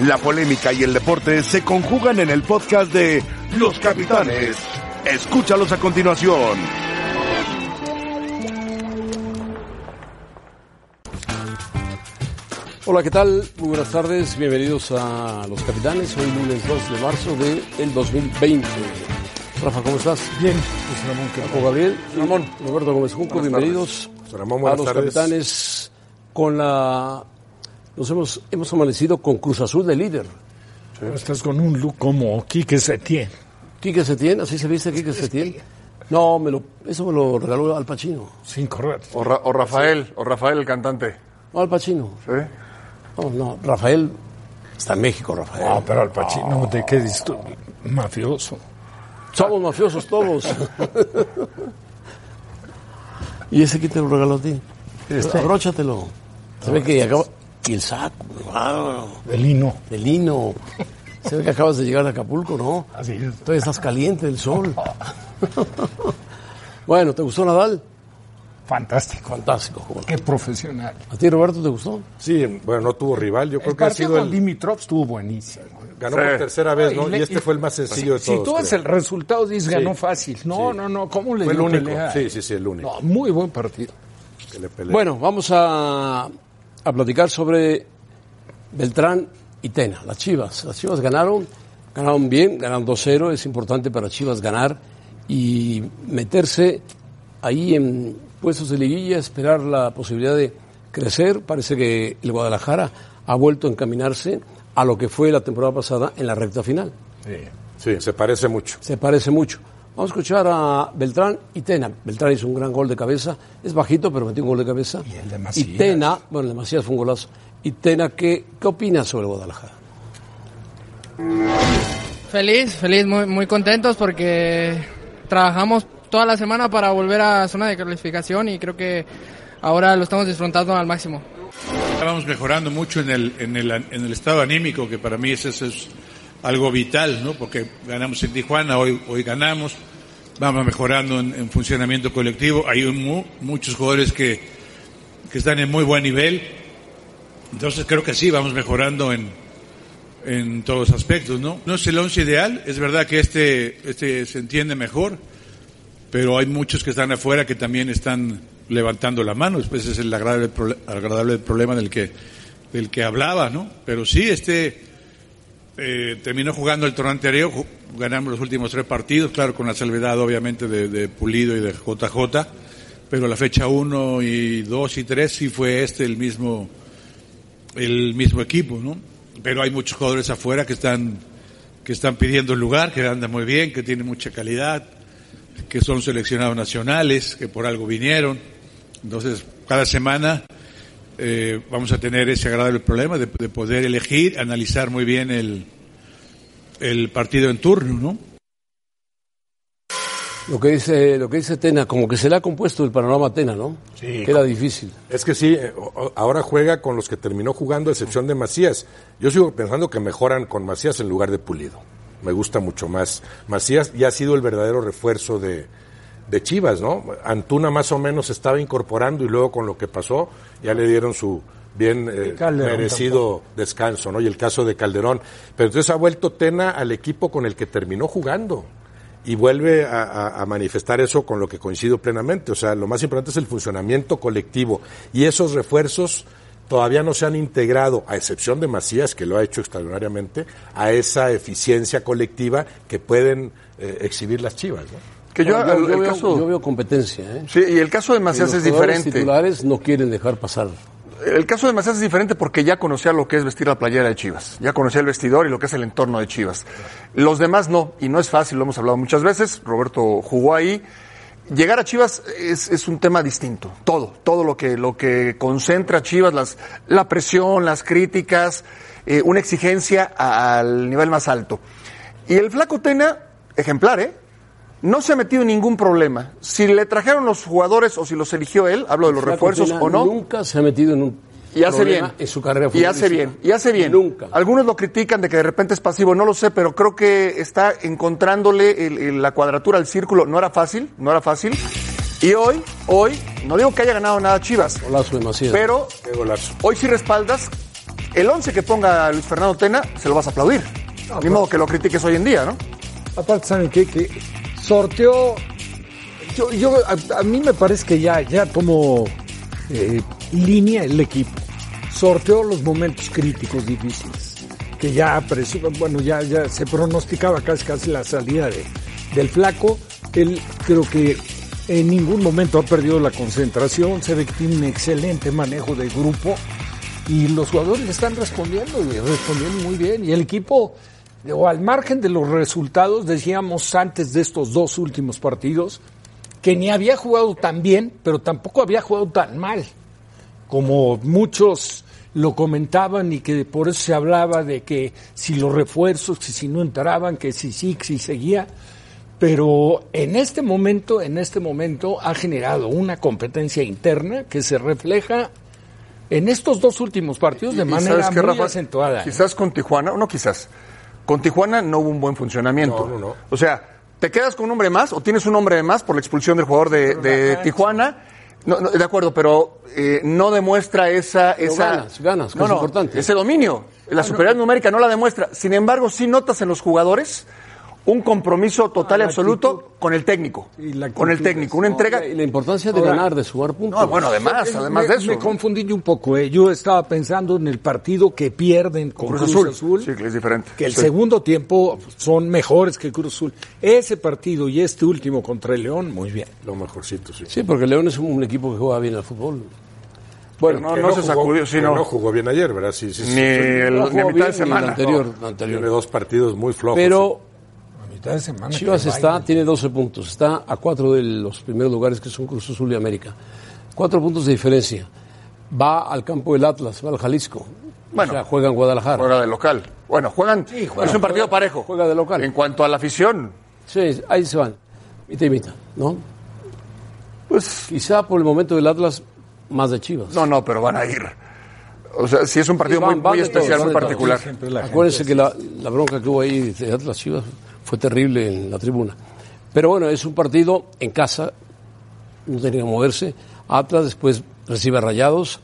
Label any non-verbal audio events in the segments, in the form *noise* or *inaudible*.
La polémica y el deporte se conjugan en el podcast de Los Capitanes. Escúchalos a continuación. Hola, ¿qué tal? Muy buenas tardes, bienvenidos a Los Capitanes, hoy lunes 2 de marzo del 2020. Rafa, ¿cómo estás? Bien, pues Ramón, ¿qué Paco Gabriel, Ramón, Roberto Gómez Junco, bienvenidos Ramón, a Los tardes. Capitanes con la... Nos hemos, hemos amanecido con Cruz Azul de líder. Estás con un look como Quique Setién. Quique Setién, ¿así se viste Quique Setién? No, me lo, eso me lo regaló Al Pacino. Sin correr. O, Ra- o Rafael, o Rafael el cantante. No, Al Pacino. ¿Sí? No, no, Rafael está en México, Rafael. No, pero al Pacino, ¿de qué dices tú? Mafioso. Somos mafiosos todos. *laughs* ¿Y ese quién te lo regaló a ti? Abróchatelo. Se ve que acaba... Y el saco, wow, De lino. de lino. Se ve que acabas de llegar a Acapulco, ¿no? Así es. Todavía estás caliente del sol. bueno, ¿te gustó Nadal? Fantástico. Fantástico. joven. Qué profesional. ¿A ti, Roberto, te gustó? Sí, bueno, no tuvo rival. Yo creo El que ha partido sido con el. Dimitrov estuvo buenísimo. Ganó Sí. por tercera vez, ¿no? le- Y este fue el más sencillo de Si todos. tú ves creo. el resultado, dices ganó Sí. fácil. No, Sí. no, no. ¿Cómo le Fue el único. pelea? Sí, sí, sí, el único. No, muy buen partido. que le peleó. Bueno, vamos a, a platicar sobre Beltrán y Tena, las Chivas. Las Chivas ganaron, ganaron bien, ganaron 2-0. Es importante para Chivas ganar y meterse ahí en puestos de liguilla, esperar la posibilidad de crecer. Parece que el Guadalajara ha vuelto a encaminarse a lo que fue la temporada pasada en la recta final. Sí, se parece mucho. Se parece mucho. Vamos a escuchar a Beltrán y Tena. Beltrán hizo un gran gol de cabeza. Es bajito, pero metió un gol de cabeza. Y el de Macías. Y Tena, bueno, el de Macías fue un golazo. Y Tena, ¿qué, qué opinas sobre el Guadalajara? Feliz, feliz, muy, muy contentos porque trabajamos toda la semana para volver a zona de calificación y creo que ahora lo estamos disfrutando al máximo. Vamos mejorando mucho en el, en el, en el estado anímico, que para mí eso es algo vital, ¿no? Porque ganamos en Tijuana, hoy, hoy ganamos, vamos mejorando en, en funcionamiento colectivo. Hay mu- muchos jugadores que, que están en muy buen nivel. Entonces creo que sí, vamos mejorando en, en todos aspectos, ¿no? No es el once ideal, es verdad que este, este se entiende mejor, pero hay muchos que están afuera que también están levantando la mano. Después es el agradable, agradable problema del que, del que hablaba, ¿no? Pero sí, este eh, terminó jugando el torneo anterior, ganamos los últimos tres partidos, claro, con la salvedad obviamente de, de Pulido y de JJ, pero la fecha 1 y 2 y 3 sí fue este el mismo, el mismo equipo, ¿no? Pero hay muchos jugadores afuera que están, que están pidiendo el lugar, que andan muy bien, que tienen mucha calidad, que son seleccionados nacionales, que por algo vinieron. Entonces, cada semana eh, vamos a tener ese agradable problema de, de poder elegir, analizar muy bien el, el partido en turno, ¿no? Lo que dice, lo que dice Tena, como que se le ha compuesto el panorama a Tena, ¿no? Sí. Que era difícil. Es que sí, eh, ahora juega con los que terminó jugando, a excepción de Macías. Yo sigo pensando que mejoran con Macías en lugar de Pulido. Me gusta mucho más. Macías ya ha sido el verdadero refuerzo de, de Chivas, ¿no? Antuna más o menos estaba incorporando y luego con lo que pasó ya le dieron su bien eh, merecido descanso, ¿no? Y el caso de Calderón. Pero entonces ha vuelto Tena al equipo con el que terminó jugando y vuelve a, a- a manifestar eso con lo que coincido plenamente. O sea, lo más importante es el funcionamiento colectivo y esos refuerzos todavía no se han integrado, a excepción de Macías, que lo ha hecho extraordinariamente, a esa eficiencia colectiva que pueden eh, exhibir las chivas. ¿no? Que yo, No, el, el veo, caso, yo veo competencia, ¿eh? sí, y el caso de Macías los es diferente. titulares no quieren dejar pasar. El caso de Macías es diferente porque ya conocía lo que es vestir la playera de Chivas. Ya conocía el vestidor y lo que es el entorno de Chivas. Los demás no, y no es fácil, lo hemos hablado muchas veces. Roberto jugó ahí. Llegar a Chivas es, es un tema distinto. Todo, todo lo que, lo que concentra a Chivas, las, la presión, las críticas, eh, una exigencia al nivel más alto. Y el flaco Tena, ejemplar, ¿eh? No se ha metido en ningún problema. Si le trajeron los jugadores o si los eligió él, hablo de los refuerzos o no. Nunca se ha metido en un Y hace bien. problema en su carrera Y hace bien. Y hace bien. Nunca. Algunos lo critican de que de repente es pasivo. No lo sé, pero creo que está encontrándole el- el- la cuadratura al círculo. No era fácil, no era fácil. Y hoy, hoy, no digo que haya ganado nada Chivas, Golazo de Macías. pero Qué golazo. hoy sí respaldas el 11 que ponga Luis Fernando Tena, se lo vas a aplaudir. Ni modo que lo critiques hoy en día, ¿no? Aparte, ¿saben qué? Que sorteó. Yo, yo a, mí me parece que ya, ya tomó eh, línea el equipo. Sorteó los momentos críticos difíciles. Que ya, bueno, ya, se pronosticaba casi casi la salida de, del flaco. Él creo que en ningún momento ha perdido la concentración. Se ve que tiene un excelente manejo de grupo. Y los jugadores están respondiendo y respondiendo muy bien. Y el equipo, o al margen de los resultados, decíamos antes de estos dos últimos partidos, que ni había jugado tan bien, pero tampoco había jugado tan mal, como muchos lo comentaban y que por eso se hablaba de que si los refuerzos, que si no entraban, que si sí, que si seguía. Pero en este momento, en este momento ha generado una competencia interna que se refleja en estos dos últimos partidos de Y- y manera ¿sabes qué, muy Rafa? acentuada. ¿eh? Quizás con Tijuana, o no quizás, con Tijuana no hubo un buen funcionamiento. No, no, no. O sea, ¿te quedas con un hombre más o tienes un hombre de más por la expulsión del jugador de, de Tijuana? No, no, de acuerdo, pero eh, no demuestra esa... esa ganas, ganas, que no, es no, importante. Ese dominio. La superioridad numérica no la demuestra. Sin embargo, sí notas en los jugadores un compromiso total y la absoluto actitud. con el técnico. Y la Con el técnico. Una entrega... Y la importancia de Ahora- ganar, de sumar puntos. No, bueno, además, Eh, además me, de eso. Me confundí yo un poco, eh. Yo estaba pensando en el partido que pierden con Cruz Cruz, Azul. Azul. Sí, que es diferente. Que el Sí. segundo tiempo son mejores que Cruz Azul. Ese partido y este último contra el León, muy bien. Lo mejorcito, sí. Sí, porque León es un equipo que juega bien al fútbol. Bueno, no, Que no se jugó- sacudió, sí, que no. jugó bien ayer, ¿verdad? Sí, sí, sí. Ni el, no ni a mitad bien de ni semana. el anterior, anterior. Tiene dos partidos muy flojos. Pero A mitad de semana. Chivas está, tiene 12 puntos, está a cuatro de los primeros lugares que son Cruz Azul y América. Cuatro puntos de diferencia. Va al campo del Atlas, va al Jalisco. Bueno. o sea, juega en Guadalajara. Juega de local. Bueno, juegan. juega- es un partido juega- parejo. juega de local. En cuanto a la afición, Sí, ahí se van. Y mitad, ¿no? pues. Quizá por el momento del Atlas, más de Chivas. No, no, pero van a ir. O sea, sí es un partido Sí, van- muy, van muy especial, muy particular. Acuérdense que la, la bronca que hubo ahí de Atlas Chivas fue terrible en la tribuna. Pero bueno, es un partido en casa, no tenía que moverse. Atlas después recibe a Rayados,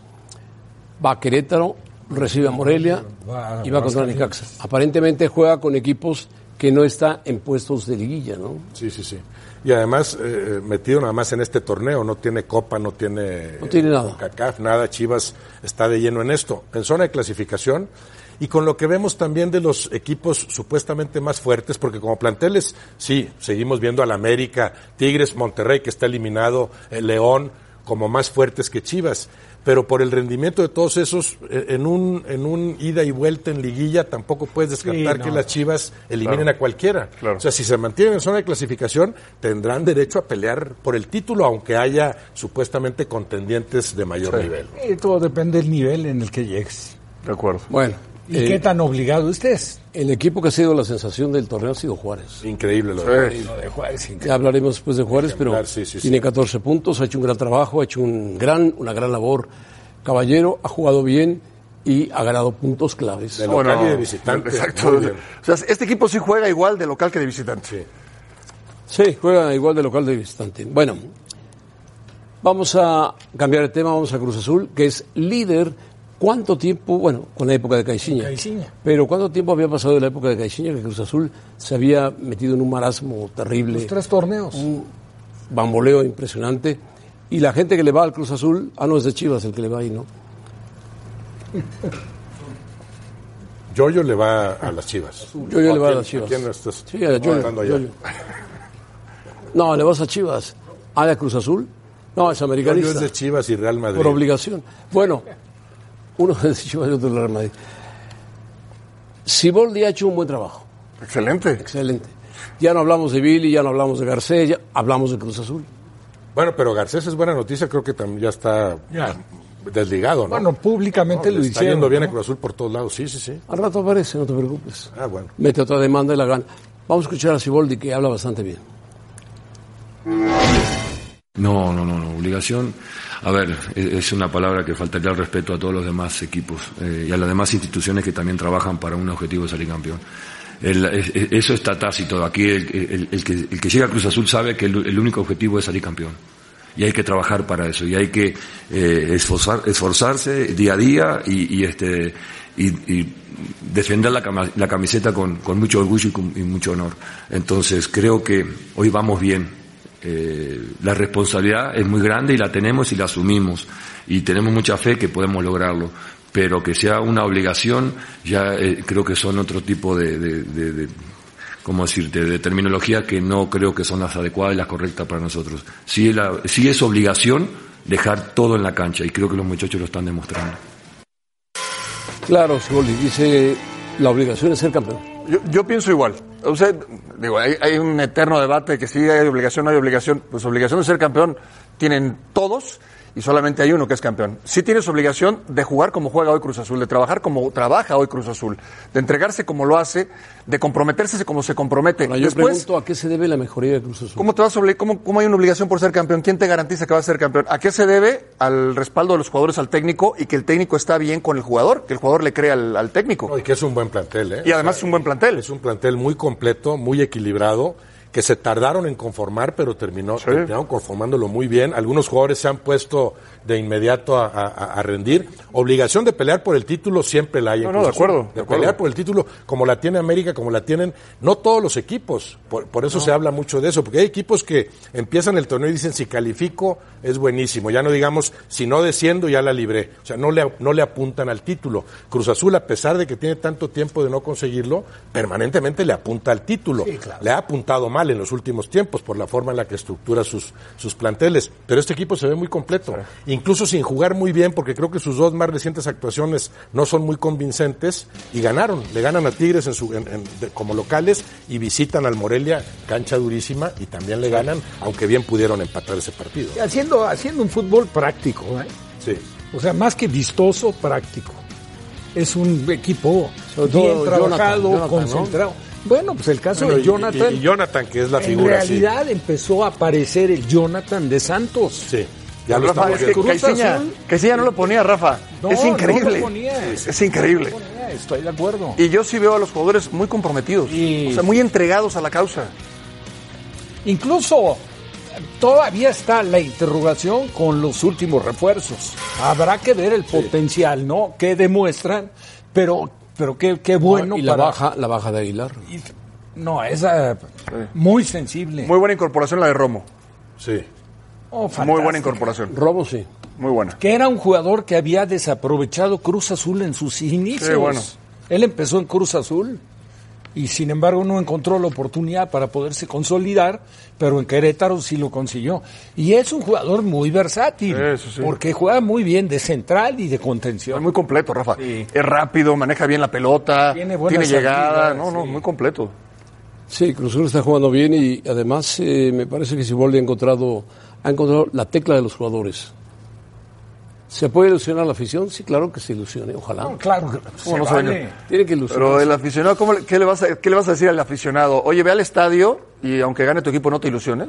va a Querétaro, recibe a Morelia Va- y va va contra Necaxa. Aparentemente juega con equipos que no están en puestos de liguilla, ¿no? Sí, sí, sí. Y además, eh, metido nada más en este torneo, no tiene Copa, no tiene... No tiene nada. CACAF, nada, Chivas está de lleno en esto. En zona de clasificación, y con lo que vemos también de los equipos supuestamente más fuertes, porque como planteles, sí, seguimos viendo al América, Tigres, Monterrey, que está eliminado, el León, como más fuertes que Chivas. Pero por el rendimiento de todos esos, eh, en un, en un ida y vuelta en liguilla, tampoco puedes descartar Sí, no. que las Chivas eliminen a cualquiera. Claro. O sea, si se mantienen en zona de clasificación, tendrán derecho a pelear por el título, aunque haya supuestamente contendientes de mayor nivel. Y todo depende del nivel en el que llegues. De acuerdo. Bueno, ¿Y eh, qué tan obligado estés? el equipo que ha sido la sensación del torneo ha sido Juárez. Increíble lo de Sí. Lo de Juárez, increíble. Ya hablaremos después de Juárez, pero Ejemplar, sí, sí, sí. tiene 14 puntos, ha hecho un gran trabajo, ha hecho un gran, una gran labor. Caballero ha jugado bien y ha ganado puntos claves. De local y de visitante. Exacto. O sea, este equipo sí juega igual de local que de visitante. Sí, juega igual de local de visitante. Bueno, vamos a cambiar el tema, vamos a Cruz Azul, que es líder. ¿Cuánto tiempo, bueno, con la época de Caixinha, Caixinha. pero cuánto tiempo había pasado de la época de Caixinha que Cruz Azul se había metido en un marasmo terrible? Los tres torneos. un bamboleo impresionante. Y la gente que le va al Cruz Azul, ah, no, es de Chivas el que le va ahí, ¿no? Yoyo le va a las Chivas. Yo, yo le voy a las Chivas. quién estás Sí, a Yoyo? Yoyo. No, le vas a Chivas. ¿A la Cruz Azul? No, es Yoyo americanista. es de Chivas y Real Madrid. por obligación. Bueno, uno es *laughs* de Chivas y otro de Real Madrid. Siboldi ha hecho un buen trabajo. Excelente. Excelente. Ya no hablamos de Billy, ya no hablamos de Garcés, ya hablamos de Cruz Azul. Bueno, pero Garcés es buena noticia, creo que también ya está Ya. desligado, ¿no? Bueno, públicamente No, lo le está hicieron. yendo bien a ¿no? Cruz Azul por todos lados, sí, sí, sí. Al rato aparece, no te preocupes. Ah, bueno. Mete otra demanda y la gana. Vamos a escuchar a Siboldi que habla bastante bien. No, no, no, no. Obligación. A ver, e- es una palabra que faltaría al respeto a todos los demás equipos eh, y a las demás instituciones que también trabajan para un objetivo de salir campeón. Es- eso está tácito. Aquí el, el- el que, el llega a Cruz Azul sabe que el, único objetivo es salir campeón. y hay que trabajar para eso y hay que eh, esforzar, esforzarse día a día y, este defender la, camiseta con, con mucho orgullo y, con- y mucho honor. Entonces creo que hoy vamos bien. Eh, la responsabilidad es muy grande y la tenemos y la asumimos y tenemos mucha fe que podemos lograrlo. Pero que sea una obligación, ya eh, creo que son otro tipo de, de, de- de- ¿cómo decirte?, de terminología que no creo que son las adecuadas y las correctas para nosotros. Sí, la- sí es obligación dejar todo en la cancha y creo que los muchachos lo están demostrando. Claro, Siboldi dice la obligación es ser campeón. Yo, yo pienso igual. O sea, digo, hay, hay un eterno debate que si hay obligación no hay obligación. Pues obligación de ser campeón tienen todos y solamente hay uno que es campeón. Sí tienes obligación de jugar como juega hoy Cruz Azul, de trabajar como trabaja hoy Cruz Azul, de entregarse como lo hace, de comprometerse como se compromete. Ahora, yo Después, pregunto a qué se debe la mejoría de Cruz Azul. ¿Cómo te vas a cómo, cómo hay una obligación por ser campeón? ¿Quién te garantiza que vas a ser campeón? ¿A qué se debe? Al respaldo de los jugadores al técnico y que el técnico está bien con el jugador, que el jugador le cree al, al técnico. No, y que es un buen plantel, ¿eh? Y además es un buen plantel. Es un plantel muy completo, muy equilibrado, que se tardaron en conformar, pero terminó, terminaron conformándolo muy bien. Algunos jugadores se han puesto de inmediato a, a- a rendir. Obligación de pelear por el título siempre la hay. en No, no, Cruz de Azul. acuerdo, De, de acuerdo. pelear por el título, como la tiene América, como la tienen no todos los equipos. Por, por eso se habla mucho de eso, porque hay equipos que empiezan el torneo y dicen si califico es buenísimo. Ya no digamos si no desciendo ya la libré. O sea, no le, no le apuntan al título. Cruz Azul, a pesar de que tiene tanto tiempo de no conseguirlo, permanentemente le apunta al título. Le ha apuntado mal en los últimos tiempos por la forma en la que estructura sus, sus planteles. Pero este equipo se ve muy completo. Incluso sin jugar muy bien, porque creo que sus dos más recientes actuaciones no son muy convincentes y ganaron. Le ganan a Tigres en su, en- en- de- como locales y visitan al Morelia, cancha durísima, y también le ganan, aunque bien pudieron empatar ese partido. Haciendo, haciendo un fútbol práctico, ¿eh? Sí. O sea, más que vistoso, práctico. Es un equipo Sobre bien todo trabajado, Jonathan, Jonathan, concentrado. Bueno, pues el caso Bueno, de Jonathan. y- y Jonathan, que es la en figura, sí. realidad empezó a aparecer el Jonathan de Santos. Sí. Ya lo Rafa, es que Caixinha, Caixinha no lo ponía, Rafa. No, es increíble. no lo ponía. Es, es increíble. Eh, Estoy de acuerdo. Y yo sí veo a los jugadores muy comprometidos, Y- o sea, muy entregados a la causa. Incluso todavía está la interrogación con los últimos refuerzos. Habrá que ver el potencial, ¿no? Que demuestran, pero, pero qué, qué bueno y la para- baja, la baja de Aguilar. No, esa muy sensible. Muy buena incorporación la de Romo. Sí. Oh, Muy buena incorporación. Robo sí. Muy buena. Que era un jugador que había desaprovechado Cruz Azul en sus inicios. Sí, bueno. Él empezó en Cruz Azul y sin embargo no encontró la oportunidad para poderse consolidar, pero en Querétaro sí lo consiguió. Y es un jugador muy versátil, Eso sí. porque juega muy bien de central y de Es contención. muy completo, Rafa. Sí. Es rápido, maneja bien la pelota, Tiene tiene, llegada. No, no, sí. muy completo. Sí, Cruz Azul está jugando bien y además eh, me parece que Siboldi ha encontrado, ha encontrado la tecla de los jugadores. ¿Se puede ilusionar la afición? Sí, claro que se ilusione, ojalá. No, claro, que se ¿Cómo no vale. Tiene que ilusionar. Pero el aficionado, ¿cómo le- qué, le vas a, ¿qué le vas a decir al aficionado? Oye, ve al estadio y aunque gane tu equipo no te ilusiones.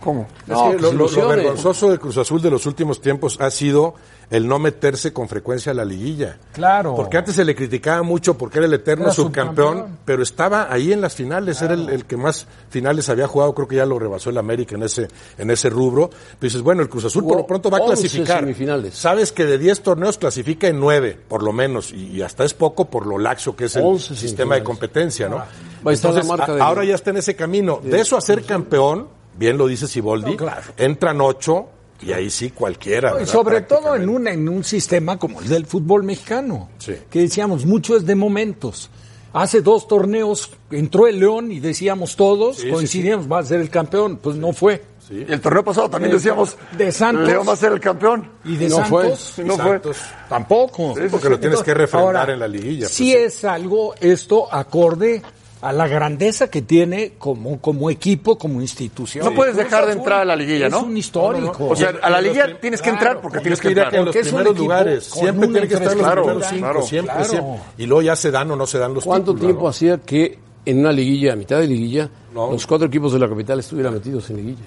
¿Cómo? No, es que que lo, vergonzoso de Cruz Azul de los últimos tiempos ha sido el no meterse con frecuencia a la liguilla. Claro. Porque antes se le criticaba mucho porque era el eterno Era subcampeón, subcampeón. pero estaba ahí en las finales, era el, el que más finales había jugado, creo que ya lo rebasó el América en ese, en ese rubro. Pero dices, bueno, el Cruz Azul por lo pronto va a 11 clasificar. semifinales. Sabes que de 10 torneos clasifica en 9, por lo menos, y, y hasta es poco por lo laxo que es el 11 sistema de competencia, ¿no? Va a estar la marca a- de- ahora ya está en ese camino. De eso a ser campeón, bien lo dice Siboldi, No, claro. entran 8 y ahí sí cualquiera. Sobre todo en en un sistema como el del fútbol mexicano, Sí. que decíamos, mucho es de momentos. Hace dos torneos entró el León y decíamos todos, sí, coincidíamos, va a ser el campeón, pues no fue. Y el torneo pasado también De- decíamos, de Santos. León va a ser el campeón. Y de No Santos, Y no fue. Santos. tampoco. Sí, porque lo tienes que refrendar en la liguilla, Sí pues, es algo esto acorde a la grandeza que tiene como, como equipo, como institución. No puedes dejar de entrar a la liguilla, ¿no? Es un histórico. O sea, a la liguilla prim- tienes que claro, entrar porque tienes que entrar. en los Porque es un primeros equipo lugares. Siempre tiene que estar en los infraestructura, primeros cinco, claro, siempre, claro. siempre. Y luego ya se dan o no se dan los ¿Cuánto títulos, tiempo ¿no? hacía que en una liguilla, a mitad de liguilla, No. los cuatro equipos de la capital estuvieran metidos en liguilla?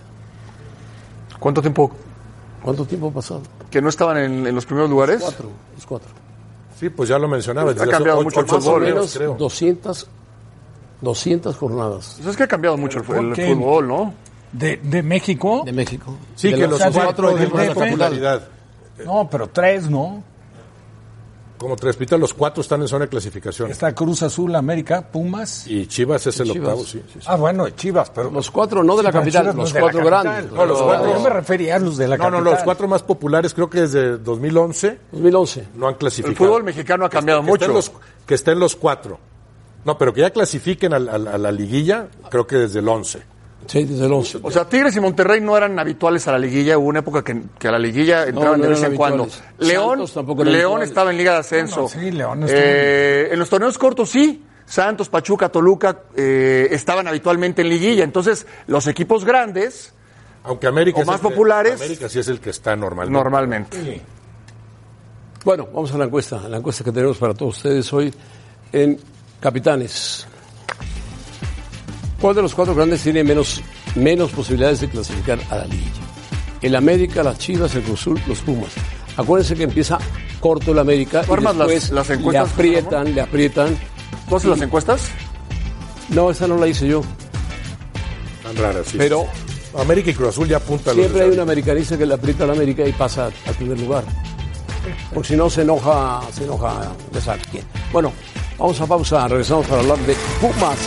¿Cuánto tiempo ¿Cuánto tiempo ha pasado? que no estaban en, en los primeros lugares? Cuatro, los cuatro. Sí, pues ya lo mencionaba. Ha cambiado ocho- mucho el fútbol, torneos, menos creo. 200, 200 jornadas. Pues es que ha cambiado mucho el, el fútbol, ¿no? de, de México. de México. Sí, De que los cuatro de buena DF. popularidad. No, pero tres, ¿no? Como tres pitas, los cuatro están en zona de clasificación. Está Cruz Azul, América, Pumas. Y Chivas es el Chivas. octavo, sí. sí, sí. Ah, bueno, Chivas, pero Los cuatro, no de la capital, Chivas no los de la cuatro capital. grandes. No, los Los cuatro. Yo me refería a los de la No, no, capital. los cuatro más populares creo que desde 2011 2011. no han El clasificado. fútbol mexicano ha cambiado que mucho. Estén los, que estén los cuatro. No, pero que ya clasifiquen al- al- a, la liguilla, creo que desde el 11. Sí, desde el 11. O sea, Tigres y Monterrey no eran habituales a la liguilla. Hubo una época que, que a la liguilla entraban no de vez en cuando. León, León estaba en Liga de Ascenso. No, sí, León estuvo Eh, en los torneos cortos sí. Santos, Pachuca, Toluca eh, estaban habitualmente en liguilla. Entonces, los equipos grandes, Aunque América O es más el que- populares. América sí es el que está normalmente. normalmente. Bueno, vamos a la encuesta, la encuesta que tenemos para todos ustedes hoy en Capitanes. ¿Cuál de los cuatro grandes tiene menos, menos posibilidades de clasificar a la liguilla? El América, las Chivas, el Cruz Azul, los Pumas. Acuérdense que empieza corto el América y las- después las le encuestas, aprietan, le aprietan. ¿Tú haces las encuestas? No, esa no la hice yo, Tan raras, sí. pero América y Cruz Azul ya apuntan. los siempre hay de- un americanista que le aprieta al América y pasa al primer lugar. Porque si no se enoja, se enoja, sabe quién. Bueno, vamos a pausa, regresamos para hablar de Pumas.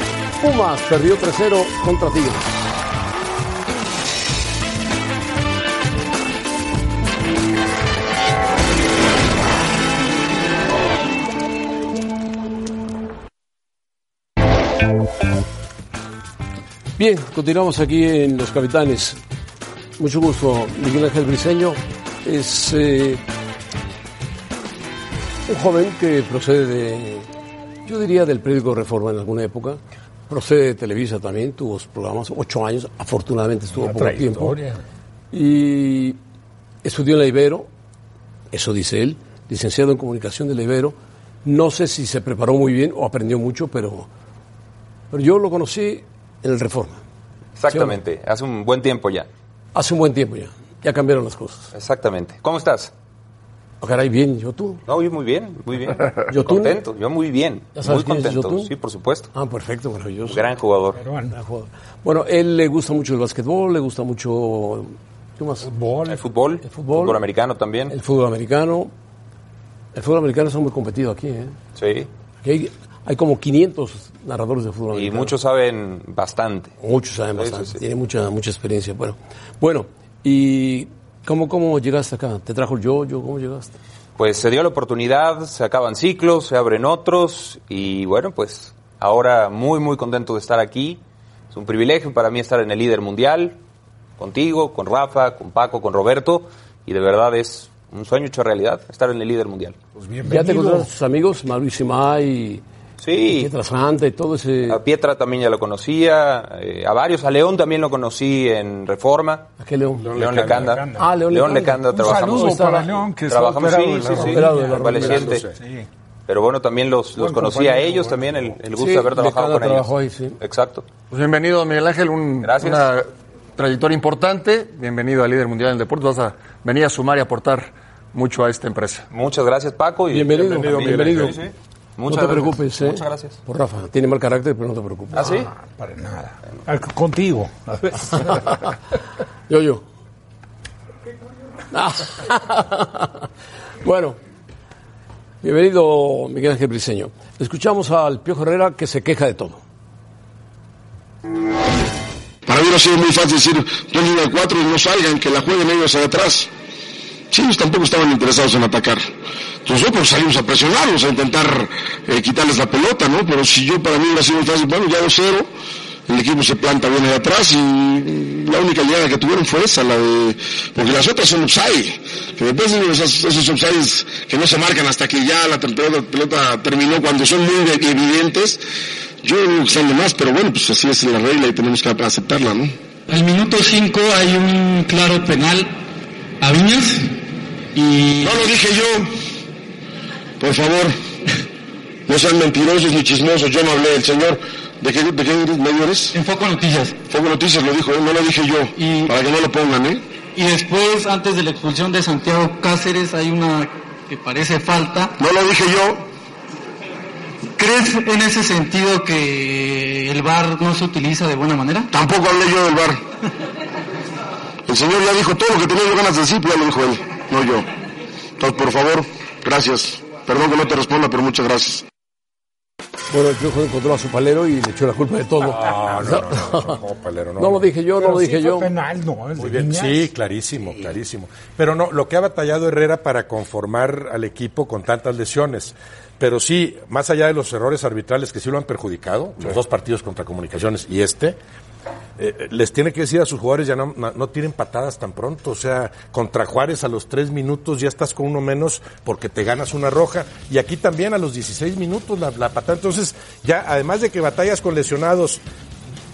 Pumas perdió 3-0 contra Tigres. Bien, continuamos aquí en Los Capitanes. Mucho gusto, Miguel Ángel Briseño. Es eh, un joven que procede de, yo diría del periódico Reforma en alguna época. Procede de Televisa también, tuvo programas, ocho años, afortunadamente estuvo poco tiempo. Y estudió en la Ibero, eso dice él, licenciado en comunicación de la Ibero. No sé si se preparó muy bien o aprendió mucho, pero, pero yo lo conocí en el Reforma. Exactamente, hace un buen tiempo ya. Hace un buen tiempo ya. Ya cambiaron las cosas. Exactamente. ¿Cómo estás? Oh, caray, bien, yo tú. No, yo muy bien, muy bien. *laughs* ¿Yotun? Contento, yo muy bien. ¿Ya sabes Muy quién es contento, Yotun? sí, por supuesto. Ah, perfecto, maravilloso. Gran jugador. Gran jugador. Bueno, él le gusta mucho el básquetbol, le gusta mucho ¿qué más? El fútbol, El fútbol. fútbol americano también. el fútbol americano. El fútbol americano está muy competido aquí, ¿eh? Sí. Aquí hay, hay como 500 narradores de fútbol Y americano. muchos saben bastante. Muchos saben Sí, sí, bastante, sí. tiene mucha mucha experiencia. Bueno, bueno ¿y cómo, cómo llegaste acá? ¿Te trajo el yo-yo? ¿Cómo llegaste? Pues se dio la oportunidad, se acaban ciclos, se abren otros y bueno, pues ahora muy muy contento de estar aquí. Es un privilegio para mí estar en el líder mundial, contigo, con Rafa, con Paco, con Roberto y de verdad es un sueño hecho realidad estar en el líder mundial. Pues ¿Ya te bienvenido. encontraste tus amigos? Mauricio May, Sí, Pietra Santa y todo ese... a Pietra también ya lo conocía, eh, a varios, a León también lo conocí en Reforma. ¿A qué León? León Lecanda. Ah, León Lecanda. Lecanda, Un trabajamos. saludo para León, que está Trabajamos, operado sí, de la sí, sí, Operado de la convaleciente. Sí. Pero bueno, también los, los conocí a ellos buen también, el, el gusto Sí, de haber trabajado Lecanda con ellos. trabajó ahí, sí. Exacto. Pues bienvenido, Miguel Ángel. Un- Gracias. Una trayectoria importante. Bienvenido al líder mundial del deporte. Vas a venir a sumar y aportar mucho a esta empresa. Muchas gracias, Paco. Y Bienvenido, también- bienvenido. Sí, sí. No Muchas te gracias. preocupes, ¿eh? Muchas gracias. Por Rafa, tiene mal carácter, pero no te preocupes. ¿Ah, sí? Para nada. Ah, Contigo. *laughs* Yo, yo. *laughs* bueno, bienvenido Miguel Ángel Briseño. Escuchamos al Piojo Herrera que se queja de todo. Para mí no ha sido muy fácil decir, dos líneas de cuatro y no salgan, que la jueguen ellos allá atrás. Sí, ellos tampoco estaban interesados en atacar. Entonces nosotros salimos a presionarlos, a intentar eh, quitarles la pelota, ¿no? Pero si yo para mí hubiera sido fácil, bueno, ya 2-0, el equipo se planta bien allá atrás y la única llegada que tuvieron fue esa, la de, porque las otras son offside, que después de esos, esos que no se marcan hasta que ya la pelota, pelota terminó, cuando son muy evidentes, yo están de más, pero bueno, pues así es la regla y tenemos que aceptarla, ¿no? Al minuto 5 hay un claro penal a Viñas y No lo dije yo. Por favor, no sean mentirosos ni chismosos, yo no hablé. El señor, ¿de qué, de qué medio eres? en Foco Noticias. Foco Noticias lo dijo, ¿eh? no lo dije yo, Y- para que no lo pongan, ¿eh? Y después, antes de la expulsión de Santiago Cáceres, hay una que parece falta. No lo dije yo, ¿Crees en ese sentido que el VAR no se utiliza de buena manera? tampoco hablé yo del bar. El señor ya dijo todo lo que tenía yo ganas de decir, ya lo dijo él, no yo. Entonces, por favor, gracias. Perdón que no te responda, pero muchas gracias. Bueno, el Piojo encontró a su palero y le echó la culpa de todo. No, no, no, no, no, Palero, no. No lo dije yo, no lo sí dije fue yo. penal, no, el Muy de bien, sí, clarísimo, clarísimo. Pero no, lo que ha batallado Herrera para conformar al equipo con tantas lesiones. Pero sí, más allá de los errores arbitrales que sí lo han perjudicado, los dos partidos contra Comunicaciones y este, eh, les tiene que decir a sus jugadores ya no, no, tiren patadas tan pronto. O sea, contra Juárez a los tres minutos ya estás con uno menos porque te ganas una roja. Y aquí también a los 16 minutos la, la patada. Entonces, ya además de que batallas con lesionados,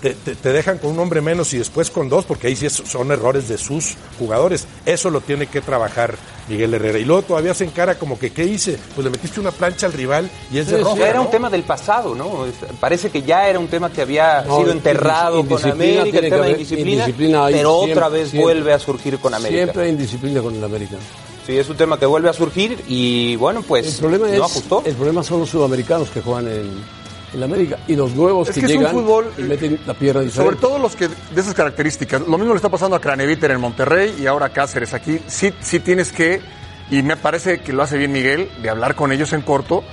te, te- te dejan con un hombre menos y después con dos, porque ahí sí son errores de sus jugadores. Eso lo tiene que trabajar Miguel Herrera. Y luego todavía se encara como que, ¿qué hice? Pues le metiste una plancha al rival y es de Sí, roja. Ya era ¿no? un tema del pasado, ¿no? Parece que ya era un tema que había No, sido enterrado con América, el tema de indisciplina, pero siempre, otra vez siempre. vuelve a surgir con América. Siempre hay indisciplina con el América. Sí, es un tema que vuelve a surgir y bueno, pues El problema, no es, ajustó. el problema son los sudamericanos que juegan en, en América y los nuevos Es que, que es un llegan fútbol, y meten la pierna Sobre diferente. todo los que de esas características. Lo mismo le está pasando a Craneviter en Monterrey y ahora a Cáceres. Aquí sí, sí tienes que, y me parece que lo hace bien Miguel, de hablar con ellos en corto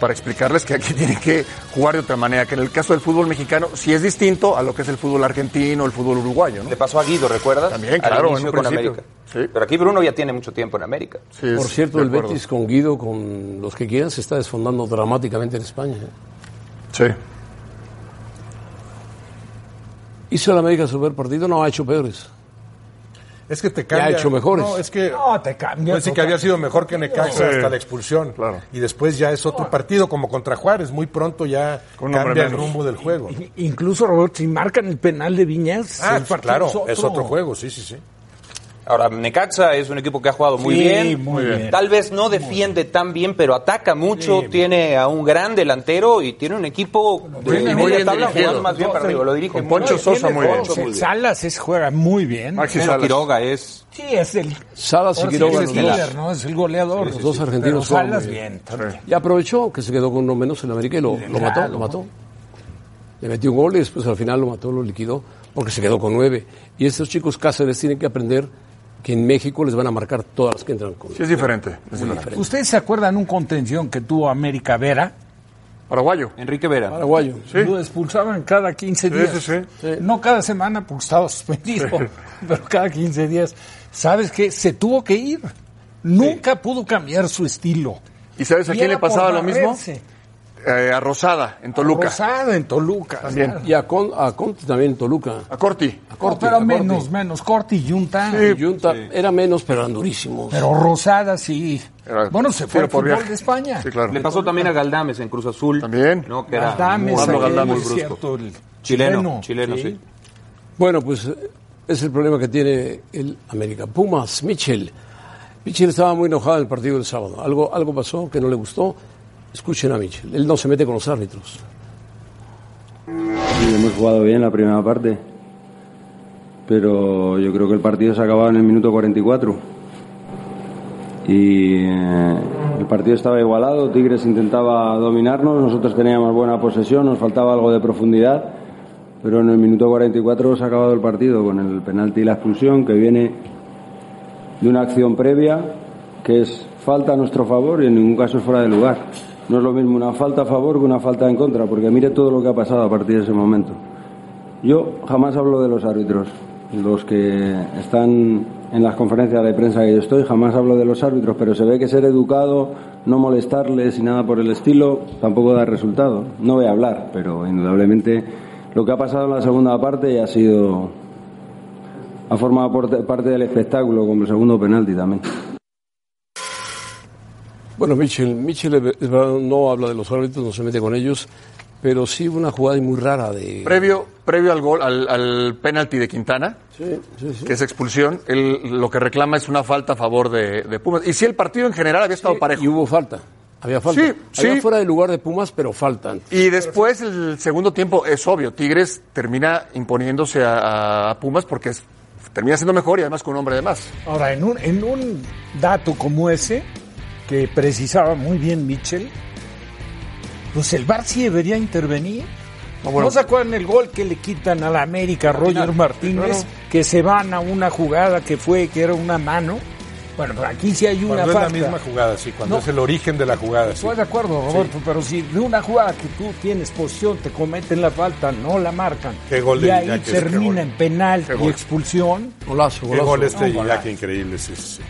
para explicarles que aquí *laughs* tienen que jugar de otra manera, que en el caso del fútbol mexicano sí es distinto a lo que es el fútbol argentino, el fútbol uruguayo. ¿no? Le pasó a Guido, ¿recuerdas? También, claro, en un con. América. Sí. Pero aquí Bruno ya tiene mucho tiempo en América. Sí, Por cierto, el acuerdo. Betis con Guido, con los que quieran, se está desfondando dramáticamente en España. ¿eh? Sí. ¿Hizo el América su peor partido? No, ha hecho peores. Es que te Ya cambia. ha hecho mejores. No, es que. No, te cambia. Pues sí que había sido mejor que Necaxa Sí. hasta la expulsión. Claro. Y después ya es otro partido, como contra Juárez. Muy pronto ya Con cambia el rumbo del juego. Incluso, Roberto, si marcan el penal de Viñas, Ah, el partido claro, es otro juego, sí, sí, sí. Ahora, Necaxa es un equipo que ha jugado muy Sí, bien. muy bien. Tal vez no defiende tan bien, pero ataca mucho. tiene a un gran delantero y tiene un equipo de muy media bien tabla dirigido. jugando más bien para arriba. Lo dirige Con muy Poncho bien. Sosa muy bien. Poncho muy bien. Salas es, juega muy bien. Maxi Salas. Quiroga es Sí, es el. Salas y Quiroga, es el líder, ¿no? Es el goleador. Los dos argentinos Pero juegan Salas bien. Y aprovechó que se quedó con uno menos en América y lo, lo mató, lo mató. Le metió un gol y después al final lo mató, lo liquidó, porque se quedó con nueve. Y estos chicos Cáceres tienen que aprender que en México les van a marcar todas las que entran con. Sí, es diferente. es Muy diferente. diferente. ¿Ustedes se acuerdan un contención que tuvo América Vera? Paraguayo. Enrique Vera. Paraguayo. Lo expulsaban cada 15 días. sí, sí. No cada semana porque estaba *laughs* suspendido, pero cada 15 días. ¿Sabes qué? Se tuvo que ir. Nunca pudo cambiar su estilo. ¿Y sabes a Y quién le pasaba lo mismo? Eh, a Rosada, en Toluca. Rosada en Toluca. También. claro. Y a, Con, a Conte también en Toluca. A Corti. No, pero menos, menos. Corti y Junta. Y Junta era menos, pero eran durísimos. Pero Rosada sí. Era bueno, se fue al por fútbol viaje. de España. Sí, claro. Le pasó también a Galdames en Cruz Azul. También. ¿no? Que era Galdames, muy, Galdames, es cierto, el chileno. Chileno, sí. Bueno, pues eh, es el problema que tiene el América. Pumas, Mitchell. Mitchell estaba muy enojado en el partido del sábado. Algo, algo pasó que no le gustó. Escuchen a Mitchell. Él no se mete con los árbitros. Hemos jugado bien la primera parte, pero yo creo que el partido se acababa en el minuto 44. Y eh, el partido estaba igualado, Tigres intentaba dominarnos, nosotros teníamos buena posesión, nos faltaba algo de profundidad, pero en el minuto 44 se ha acabado el partido con el penalti y la expulsión que viene de una acción previa que es falta a nuestro favor y en ningún caso es fuera de lugar. No es lo mismo una falta a favor que una falta en contra, porque mire todo lo que ha pasado a partir de ese momento. Yo jamás hablo de los árbitros, los que están en las conferencias de prensa que yo estoy, jamás hablo de los árbitros, pero se ve que ser educado, no molestarles y nada por el estilo, tampoco da resultado. No voy a hablar, pero indudablemente lo que ha pasado en la segunda parte ha sido ha formado parte del espectáculo, como el segundo penalti también. Bueno, es verdad, no habla de los árbitros, no se mete con ellos, pero sí una jugada muy rara de... Previo, previo al gol, al, al penalti de Quintana, Sí, sí, sí. que es expulsión, él lo que reclama es una falta a favor de, de Pumas. Y si el partido en general había estado parejo. Y hubo falta. Había falta. Sí, sí. Había fuera de lugar de Pumas, pero faltan. Y después el segundo tiempo es obvio, Tigres termina imponiéndose a, a Pumas porque es- termina siendo mejor y además con un hombre de más. Ahora, en un, en un dato como ese, que precisaba muy bien Mitchell, pues el VAR sí debería intervenir. ¿No se acuerdan el gol que le quitan a la América Roger Martínez? Claro. Que se van a una jugada que fue, que era una mano. Bueno, pero aquí sí hay una Cuando es la falta. misma jugada, sí, cuando No. es el origen de la jugada. sí. Estoy de acuerdo, Roberto, pero si de una jugada que tú tienes posición te cometen la falta, no la marcan. Qué gol de y ahí Iñaki qué termina en penal Qué y expulsión. Golazo, Qué golazo. gol este No, Iñaki, increíble, sí, sí, sí.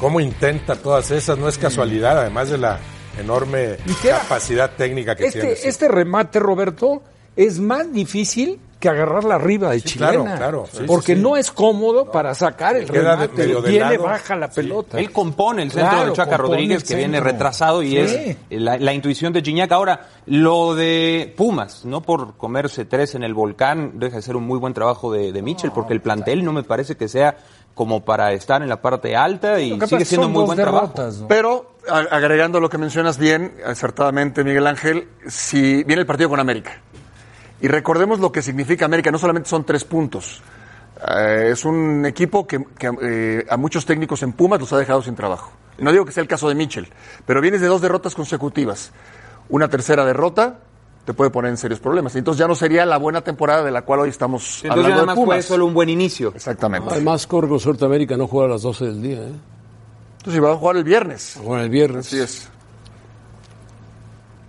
Cómo intenta todas esas, no es casualidad, además de la enorme capacidad técnica que tiene. Este, sí. este remate, Roberto, es más difícil que agarrarla arriba de Sí, chilena. claro, claro, sí, porque sí, sí. no es cómodo para sacar el remate. medio de Viene, lado. baja la pelota. Él compone el centro Claro, de Chaca Rodríguez que viene retrasado y Sí. es la, la intuición de Gignac. Ahora, lo de Pumas, no por comerse tres en el volcán, deja de ser un muy buen trabajo de, de Mitchell, porque el plantel no me parece que sea como para estar en la parte alta y sigue siendo muy buen trabajo. Pero, agregando lo que mencionas bien, acertadamente, Miguel Ángel, si viene el partido con América. Y recordemos lo que significa América, no solamente son tres puntos. Eh, es un equipo que, que, eh, a muchos técnicos en Pumas los ha dejado sin trabajo. No digo que sea el caso de Mitchell, pero vienes de dos derrotas consecutivas. Una tercera derrota te puede poner en serios problemas. Entonces ya no sería la buena temporada de la cual hoy estamos Entonces hablando nada de más Pumas. fue solo un buen inicio. Exactamente. Además, corre con suerte América, no juega a las 12 del día. ¿eh? Entonces va a jugar el viernes. Juega el viernes. Así es.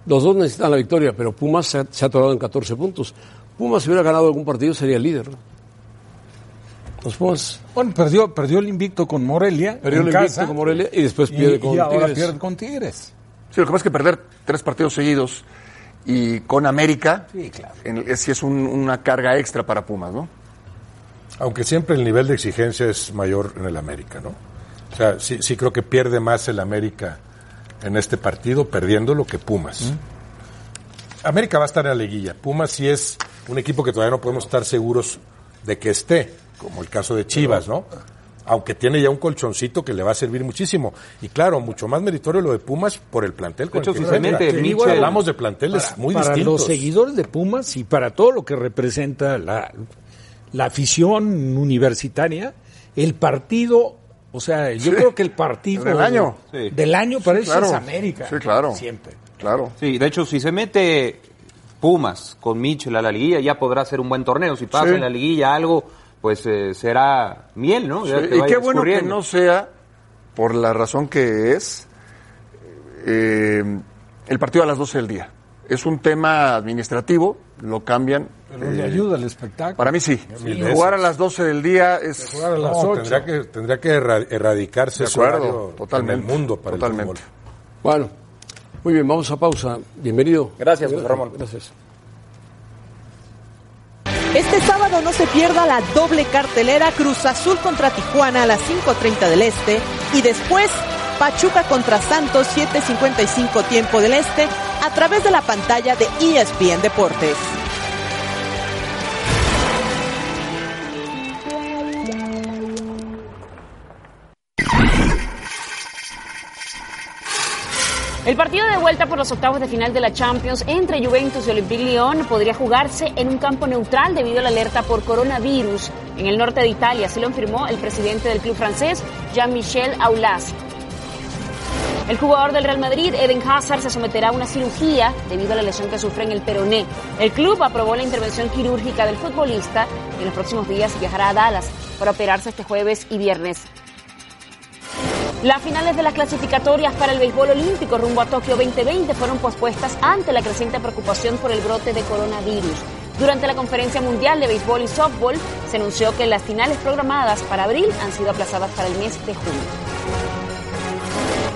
Los dos necesitan la victoria, pero Pumas se ha, se ha atorado en 14 puntos. Pumas, si hubiera ganado algún partido, sería el líder. Los Pumas Bueno, perdió, perdió el invicto con Morelia. perdió en el invicto con Morelia y después y, pierde con y ahora Tigres. pierde con Tigres. Sí, lo que pasa es que perder tres partidos seguidos y con América Sí, claro. en- es, sí es un- una carga extra para Pumas, ¿no? Aunque siempre el nivel de exigencia es mayor en el América, ¿no? O sea, sí, sí creo que pierde más el América en este partido perdiendo lo que Pumas. América va a estar en la liguilla. Pumas sí es un equipo que todavía no podemos estar seguros de que esté, como el caso de Chivas, ¿no? Aunque tiene ya un colchoncito que le va a servir muchísimo. Y claro, mucho más meritorio lo de Pumas por el plantel. con De hecho, el que si se juega. mete Te Mitchell- digo, hablamos de planteles para, muy para distintos. los seguidores de Pumas y para todo lo que representa la, la afición universitaria, el partido, o sea, yo creo que el partido Del año. Sí. del año para eso claro. es América. Sí, claro. Siempre. Claro. Sí, de hecho, si se mete Pumas con Mitchell a la liguilla, ya podrá ser un buen torneo. Si pasa Sí. en la liguilla algo, pues eh, será miel, ¿no? Sí, y qué bueno que no sea, por la razón que es, eh, el partido a las 12 del día. Es un tema administrativo, lo cambian. Pero le eh, ayuda al espectáculo. para mí sí. Mil Jugar a las 12 del día es... Jugar a las No, 8. tendría que, tendría que erra- erradicarse De acuerdo, totalmente, en el mundo para totalmente. el fútbol. Bueno, muy bien, vamos a pausa. Bienvenido. Gracias, José Ramón. Gracias. Este sábado no se pierda la doble cartelera Cruz Azul contra Tijuana a las 5.30 del Este y después Pachuca contra Santos 7.55 tiempo del Este a través de la pantalla de ESPN Deportes. El partido de vuelta por los octavos de final de la Champions entre Juventus y Olympique Lyon podría jugarse en un campo neutral debido a la alerta por coronavirus en el norte de Italia, así lo afirmó el presidente del club francés, Jean-Michel Aulas. El jugador del Real Madrid, Eden Hazard, se someterá a una cirugía debido a la lesión que sufre en el peroné. El club aprobó la intervención quirúrgica del futbolista y en los próximos días viajará a Dallas para operarse este jueves y viernes. Las finales de las clasificatorias para el béisbol olímpico rumbo a Tokio 2020 fueron pospuestas ante la creciente preocupación por el brote de coronavirus. Durante la conferencia mundial de béisbol y softball se anunció que las finales programadas para abril han sido aplazadas para el mes de junio.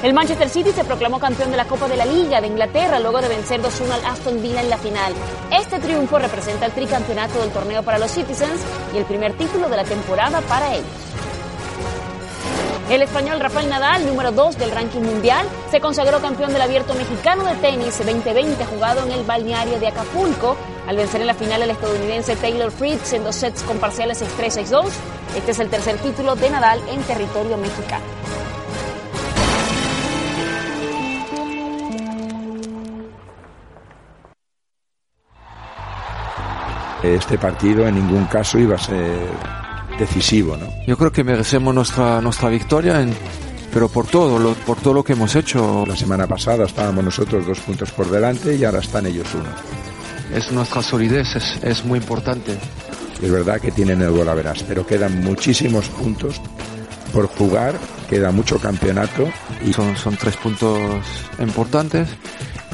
El Manchester City se proclamó campeón de la Copa de la Liga de Inglaterra luego de vencer 2-1 al Aston Villa en la final. Este triunfo representa el tricampeonato del torneo para los Citizens y el primer título de la temporada para ellos. El español Rafael Nadal, número 2 del ranking mundial, se consagró campeón del abierto mexicano de tenis 2020 jugado en el balneario de Acapulco al vencer en la final al estadounidense Taylor Fritz en dos sets con parciales 6-3-6-2. Este es el tercer título de Nadal en territorio mexicano. Este partido en ningún caso iba a ser decisivo, ¿no? Yo creo que merecemos nuestra, nuestra victoria, en- pero por todo, lo, por todo lo que hemos hecho. La semana pasada estábamos nosotros dos puntos por delante y ahora están ellos uno. es nuestra solidez, es, es muy importante. Es verdad que tienen el verás, pero quedan muchísimos puntos por jugar, queda mucho campeonato. Y son, son tres puntos importantes.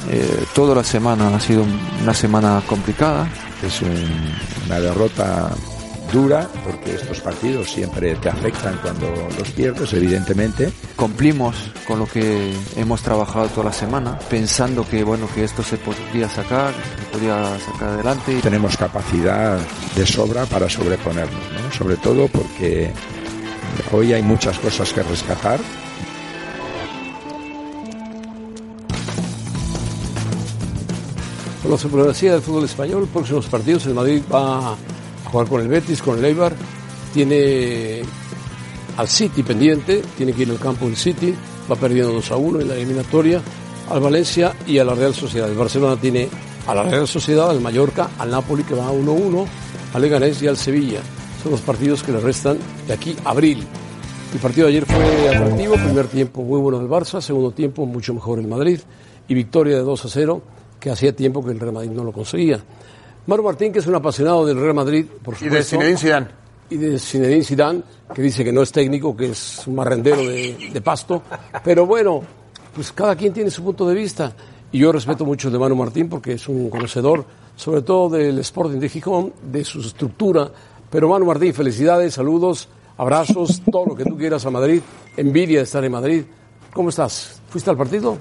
Eh, toda la semana ha sido una semana complicada. Es un- una derrota dura porque estos partidos siempre te afectan cuando los pierdes, evidentemente. Cumplimos con lo que hemos trabajado toda la semana, pensando que bueno que esto se podía sacar, se podía sacar adelante. Tenemos capacidad de sobra para sobreponernos, ¿no? sobre todo porque hoy hay muchas cosas que rescatar. Con la supremacía del fútbol español, próximos partidos, el Madrid va a jugar con el Betis, con el Eibar, tiene al City pendiente, tiene que ir al campo del City, va perdiendo 2 a 1 en la eliminatoria, al Valencia y a la Real Sociedad. El Barcelona tiene a la Real Sociedad, al Mallorca, al Napoli que va a 1 1, al Leganés y al Sevilla. Son los partidos que le restan de aquí a abril. El partido de ayer fue atractivo, primer tiempo muy bueno del Barça, segundo tiempo mucho mejor el Madrid y victoria de 2 a 0 que hacía tiempo que el Real Madrid no lo conseguía. Mario Martín, que es un apasionado del Real Madrid, por Y supuesto. de Zinedine Zidane. Y de Zinedine Zidane, que dice que no es técnico, que es un marrendero de, de pasto. Pero bueno, pues cada quien tiene su punto de vista. Y yo respeto mucho de Manu Martín porque es un conocedor, sobre todo del Sporting de Gijón, de su estructura. Pero Manu Martín, felicidades, saludos, abrazos, todo lo que tú quieras a Madrid. Envidia de estar en Madrid. ¿Cómo estás? ¿Fuiste al partido?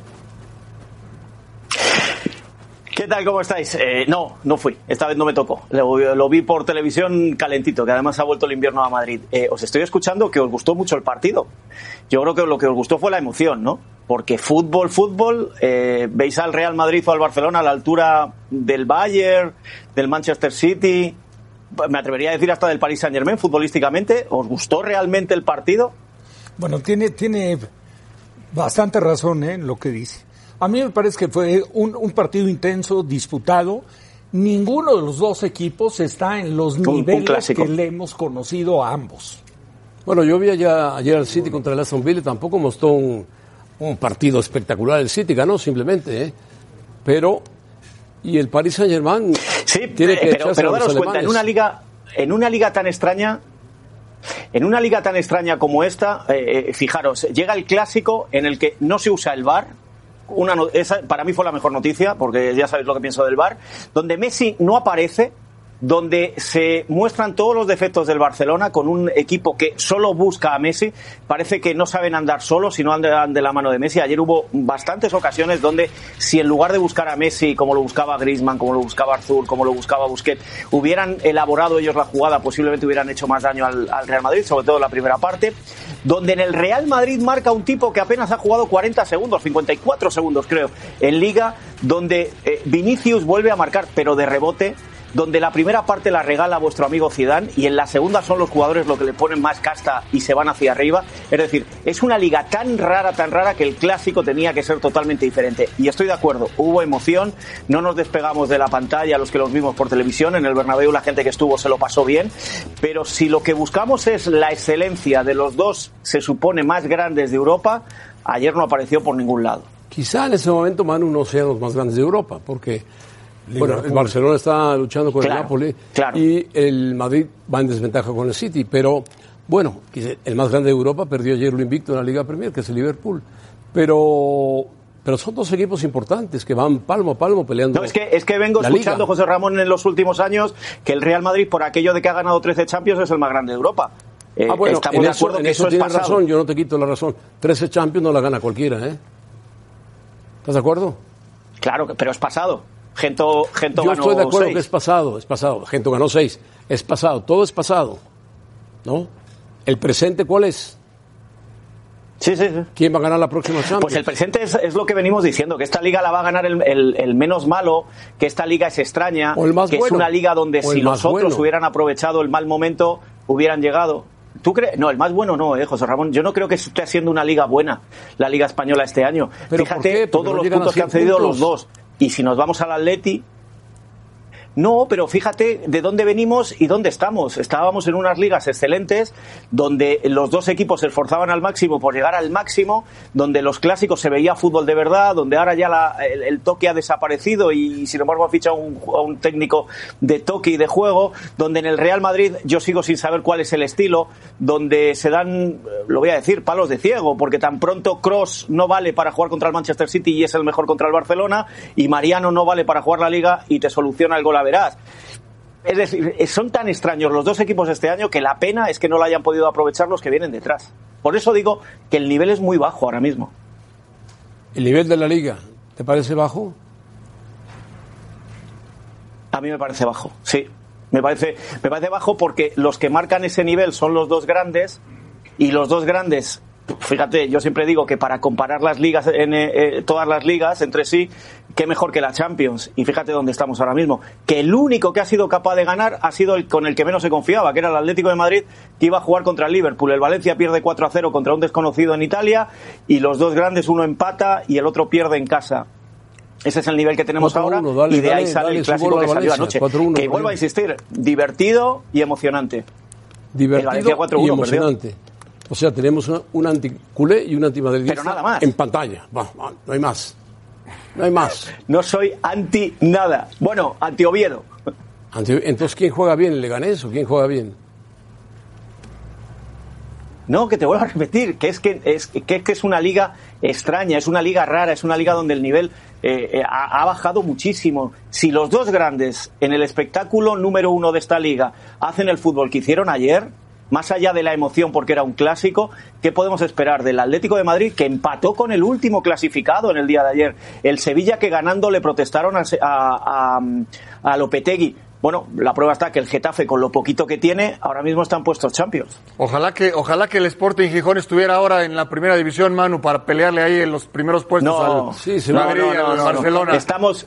¿Qué tal? ¿Cómo estáis? Eh, no, no fui. Esta vez no me tocó. Lo, vi por televisión calentito, que además ha vuelto el invierno a Madrid. Eh, os estoy escuchando que os gustó mucho el partido. Yo creo que lo que os gustó fue la emoción, ¿no? Porque fútbol, fútbol, eh, veis al Real Madrid o al Barcelona a la altura del Bayern, del Manchester City, me atrevería a decir hasta del Paris Saint Germain futbolísticamente. ¿Os gustó realmente el partido? Bueno, tiene, tiene bastante razón ¿eh? lo que dice. A mí me parece que fue un, un partido intenso, disputado. Ninguno de los dos equipos está en los un niveles que le hemos conocido a ambos. Bueno, yo vi allá, ayer al City contra el Aston Villa, tampoco mostró un, un partido espectacular. El City ganó simplemente, ¿eh? Pero, y el Paris Saint Germain tiene Eh, que pero, echarse pero a los daros cuenta, en una liga, en una liga tan extraña, en una liga tan extraña como esta, eh, eh, fijaros, llega el clásico en el que no se usa el VAR. Una para mí fue la mejor noticia, porque ya sabéis lo que pienso del VAR, donde Messi no aparece, donde se muestran todos los defectos del Barcelona con un equipo que solo busca a Messi. Parece que no saben andar solos, sino andan de la mano de Messi. Ayer hubo bastantes ocasiones donde si en lugar de buscar a Messi como lo buscaba Griezmann, como lo buscaba Arthur, como lo buscaba Busquets, hubieran elaborado ellos la jugada, posiblemente hubieran hecho más daño al, al Real Madrid, sobre todo la primera parte. Donde en el Real Madrid marca un tipo que apenas ha jugado 40 segundos, 54 segundos creo, en Liga, donde eh, Vinicius vuelve a marcar, pero de rebote donde la primera parte la regala vuestro amigo Zidane y en la segunda son los jugadores los que le ponen más casta y se van hacia arriba. Es decir, es una liga tan rara, tan rara que el clásico tenía que ser totalmente diferente. Y estoy de acuerdo, hubo emoción, no nos despegamos de la pantalla los que los vimos por televisión, en el Bernabéu la gente que estuvo se lo pasó bien, pero si lo que buscamos es la excelencia de los dos, se supone, más grandes de Europa, ayer no apareció por ningún lado. Quizá en ese momento Manu no sean los más grandes de Europa, porque bueno, el. Barcelona está luchando con Claro, el Napoli y el Madrid va en desventaja con el City, pero bueno, el más grande de Europa perdió ayer lo invicto en la Liga Premier, que es el Liverpool. Pero pero son dos equipos importantes que van palmo a palmo peleando. No, es que, es que vengo escuchando, Liga. José Ramón, en los últimos años que el Real Madrid, por aquello de que ha ganado 13 Champions, es el más grande de Europa. Eh, ah, bueno, estamos en de eso, acuerdo en que eso eso tienes razón, yo no te quito la razón. 13 Champions no la gana cualquiera, ¿eh? ¿Estás de acuerdo? Claro, pero es pasado. Gento, Gento Yo ganó estoy de acuerdo seis. que es pasado, es pasado. Gento ganó seis, es pasado, todo es pasado. ¿No? ¿El presente cuál es? Sí, sí, sí. ¿Quién va a ganar la próxima Champions? Pues el presente es, es lo que venimos diciendo, que esta liga la va a ganar el, el- el menos malo, que esta liga es extraña, O el más que es bueno. una liga donde O si los otros bueno. hubieran aprovechado el mal momento, hubieran llegado. ¿Tú crees? No, el más bueno no, eh, José Ramón. Yo no creo que esté haciendo una liga buena, la liga española este año. ¿Pero por Fíjate todos no los puntos que han 100 cedido puntos. los dos. Y si nos vamos al Atleti, No, pero fíjate de dónde venimos y dónde estamos. Estábamos en unas ligas excelentes donde los dos equipos se esforzaban al máximo por llegar al máximo, donde los clásicos se veía fútbol de verdad, donde ahora ya la- el, toque ha desaparecido y sin embargo ha fichado un, a un técnico de toque y de juego, donde en el Real Madrid yo sigo sin saber cuál es el estilo, donde se dan, eh, lo voy a decir, palos de ciego, porque tan pronto Cross no vale para jugar contra el Manchester City y es el mejor contra el Barcelona, y Mariano no vale para jugar la liga y te soluciona el gol a verás. Es decir, eh, son tan extraños los dos equipos este año que la pena es que no lo hayan podido aprovechar los que vienen detrás. Por eso digo que el nivel es muy bajo ahora mismo. ¿El nivel de la liga te parece bajo? A mí me parece bajo, sí. Me parece, me parece bajo porque los que marcan ese nivel son los dos grandes y los dos grandes, fíjate, yo siempre digo que para comparar las ligas, en, eh, eh, todas las ligas entre sí, qué mejor que la Champions. Y fíjate dónde estamos ahora mismo. Que el único que ha sido capaz de ganar ha sido el con el que menos se confiaba, que era el Atlético de Madrid, que iba a jugar contra el Liverpool. El Valencia pierde 4 a 0 contra un desconocido en Italia y los dos grandes, uno empata y el otro pierde en casa. Ese es el nivel que tenemos 4-1, ahora dale, y de ahí dale, sale dale el clásico que al salió anoche. 4-1, que vuelvo a insistir, divertido y emocionante. Divertido Valencia 4-1 y perdió. O sea, tenemos una- un anticulé y un antimadridista Pero nada más. en pantalla. Va, va, no hay más. No hay más. No soy anti nada. Bueno, anti Oviedo. Entonces, ¿quién juega bien? ¿El Leganés o quién juega bien? No, que te vuelvo a repetir, que es que es, que, que es una liga extraña, es una liga rara, es una liga donde el nivel eh, eh, ha, ha bajado muchísimo. Si los dos grandes en el espectáculo número uno de esta liga hacen el fútbol que hicieron ayer, más allá de la emoción porque era un clásico, ¿qué podemos esperar del Atlético de Madrid que empató con el último clasificado en el día de ayer? El Sevilla que ganando le protestaron a, a, a- a Lopetegui. Bueno, la prueba está que el Getafe, con lo poquito que tiene, ahora mismo están puestos Champions. Ojalá que, ojalá que el Sporting Gijón estuviera ahora en la primera división, Manu, para pelearle ahí en los primeros puestos No, al Madrid y al Barcelona. Estamos,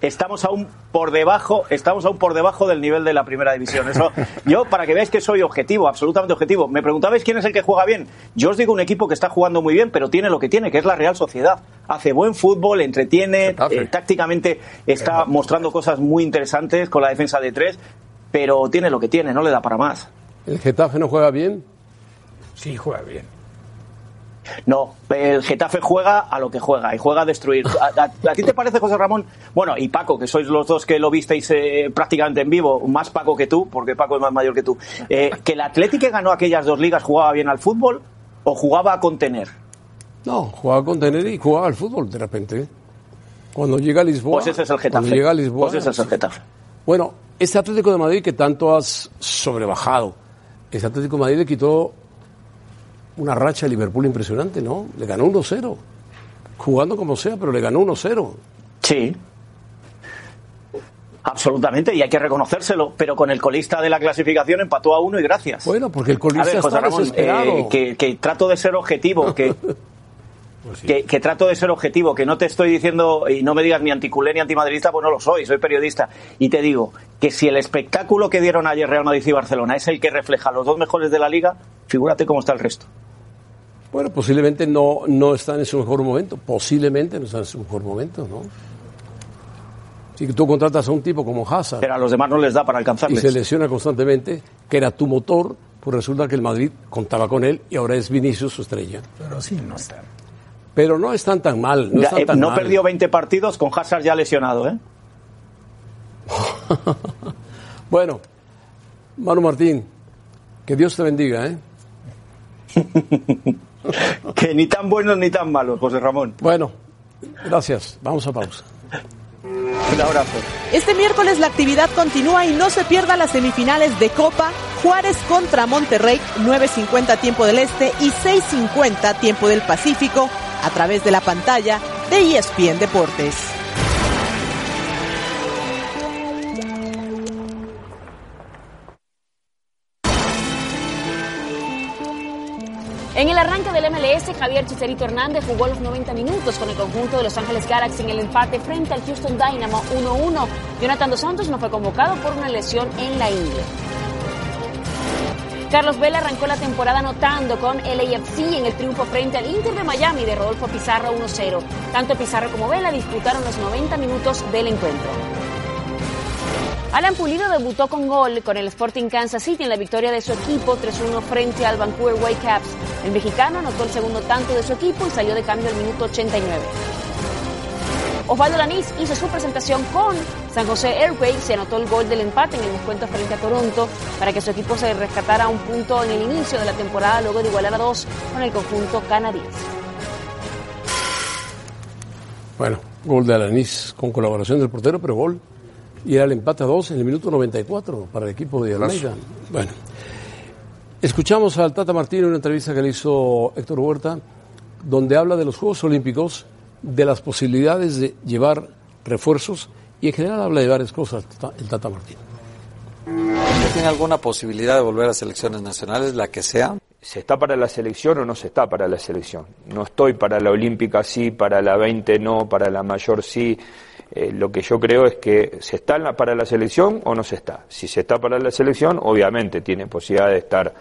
estamos aún por debajo, estamos aún por debajo del nivel de la primera división. Eso, *laughs* yo, para que veáis que soy objetivo, absolutamente objetivo. Me preguntabais quién es el que juega bien. Yo os digo un equipo que está jugando muy bien, pero tiene lo que tiene, que es la Real Sociedad. Hace buen fútbol, entretiene, eh, tácticamente está mostrando cosas muy interesantes con la defensa de tres, pero tiene lo que tiene, no le da para más. ¿El Getafe no juega bien? Sí, juega bien. No, el Getafe juega a lo que juega y juega a destruir. ¿A, a- a ti te parece, José Ramón? Bueno, y Paco, que sois los dos que lo visteis eh, prácticamente en vivo, más Paco que tú, porque Paco es más mayor que tú, eh, que el Atlético que ganó aquellas dos ligas jugaba bien al fútbol o jugaba a contener. No, jugaba con tener y jugaba al fútbol de repente. Cuando llega a Lisboa. Pues ese es el Getafe. Cuando llega a Lisboa. Pues ese es el Getafe. Bueno, este Atlético de Madrid que tanto has sobrebajado, este Atlético de Madrid le quitó una racha a Liverpool impresionante, ¿no? Le ganó 1-0. Jugando como sea, pero le ganó 1-0. Sí. Absolutamente, y hay que reconocérselo, pero con el colista de la clasificación empató a uno y gracias. Bueno, porque el colista a ver, José Ramón, desesperado. eh, que, que trato de ser objetivo, que, *laughs* que, que trato de ser objetivo, que no te estoy diciendo, y no me digas ni anticulé ni antimadridista, pues no lo soy, soy periodista. Y te digo que si el espectáculo que dieron ayer Real Madrid y Barcelona es el que refleja los dos mejores de la liga, figúrate cómo está el resto. Bueno, posiblemente no, no están en su mejor momento. Posiblemente no están en su mejor momento, ¿no? Si tú contratas a un tipo como Hazard. Pero a los demás no les da para y alcanzarles. se lesiona constantemente, que era tu motor, pues resulta que el Madrid contaba con él y ahora es Vinicius su estrella. Pero sí, no está. Pero no están tan mal. No, Ya, están eh, tan no mal. perdió 20 partidos con Hazard ya lesionado, ¿eh? *laughs* Bueno, Manu Martín, que Dios te bendiga, ¿eh? *laughs* que ni tan buenos ni tan malos, José Ramón. Bueno, gracias. Vamos a pausa. Un abrazo. Este miércoles la actividad continúa y no se pierda las semifinales de Copa Juárez contra Monterrey, 9.50 tiempo del Este y 6.50 tiempo del Pacífico, a través de la pantalla de ESPN Deportes. En el arranque del MLS, Javier Chicharito Hernández jugó los 90 minutos con el conjunto de Los Ángeles Galaxy en el empate frente al Houston Dynamo 1-1. Jonathan Dos Santos no fue convocado por una lesión en la ingle. Carlos Vela arrancó la temporada anotando con LAFC en el triunfo frente al Inter de Miami de Rodolfo Pizarro 1-0. Tanto Pizarro como Vela disputaron los 90 minutos del encuentro. Alan Pulido debutó con gol con el Sporting Kansas City en la victoria de su equipo 3-1 frente al Vancouver Whitecaps. El mexicano anotó el segundo tanto de su equipo y salió de cambio al minuto 89. Osvaldo Lanís hizo su presentación con San José Airways y anotó el gol del empate en el descuento frente a Toronto para que su equipo se rescatara un punto en el inicio de la temporada luego de igualar a dos con el conjunto canadiense. Bueno, gol de Alanis con colaboración del portero, pero gol. Y era el empate a dos en el minuto 94 para el equipo de Almeida. Bueno, escuchamos al Tata Martino en una entrevista que le hizo Héctor Huerta, donde habla de los Juegos Olímpicos, de las posibilidades de llevar refuerzos y en general habla de varias cosas el Tata Martino. ¿Tiene alguna posibilidad de volver a selecciones nacionales, la que sea? ¿Se está para la selección o no se está para la selección? No estoy para la olímpica sí, para la 20 no, para la mayor sí. Eh, lo que yo creo es que se está la- para la selección o no se está. Si se está para la selección, obviamente tiene posibilidad de estar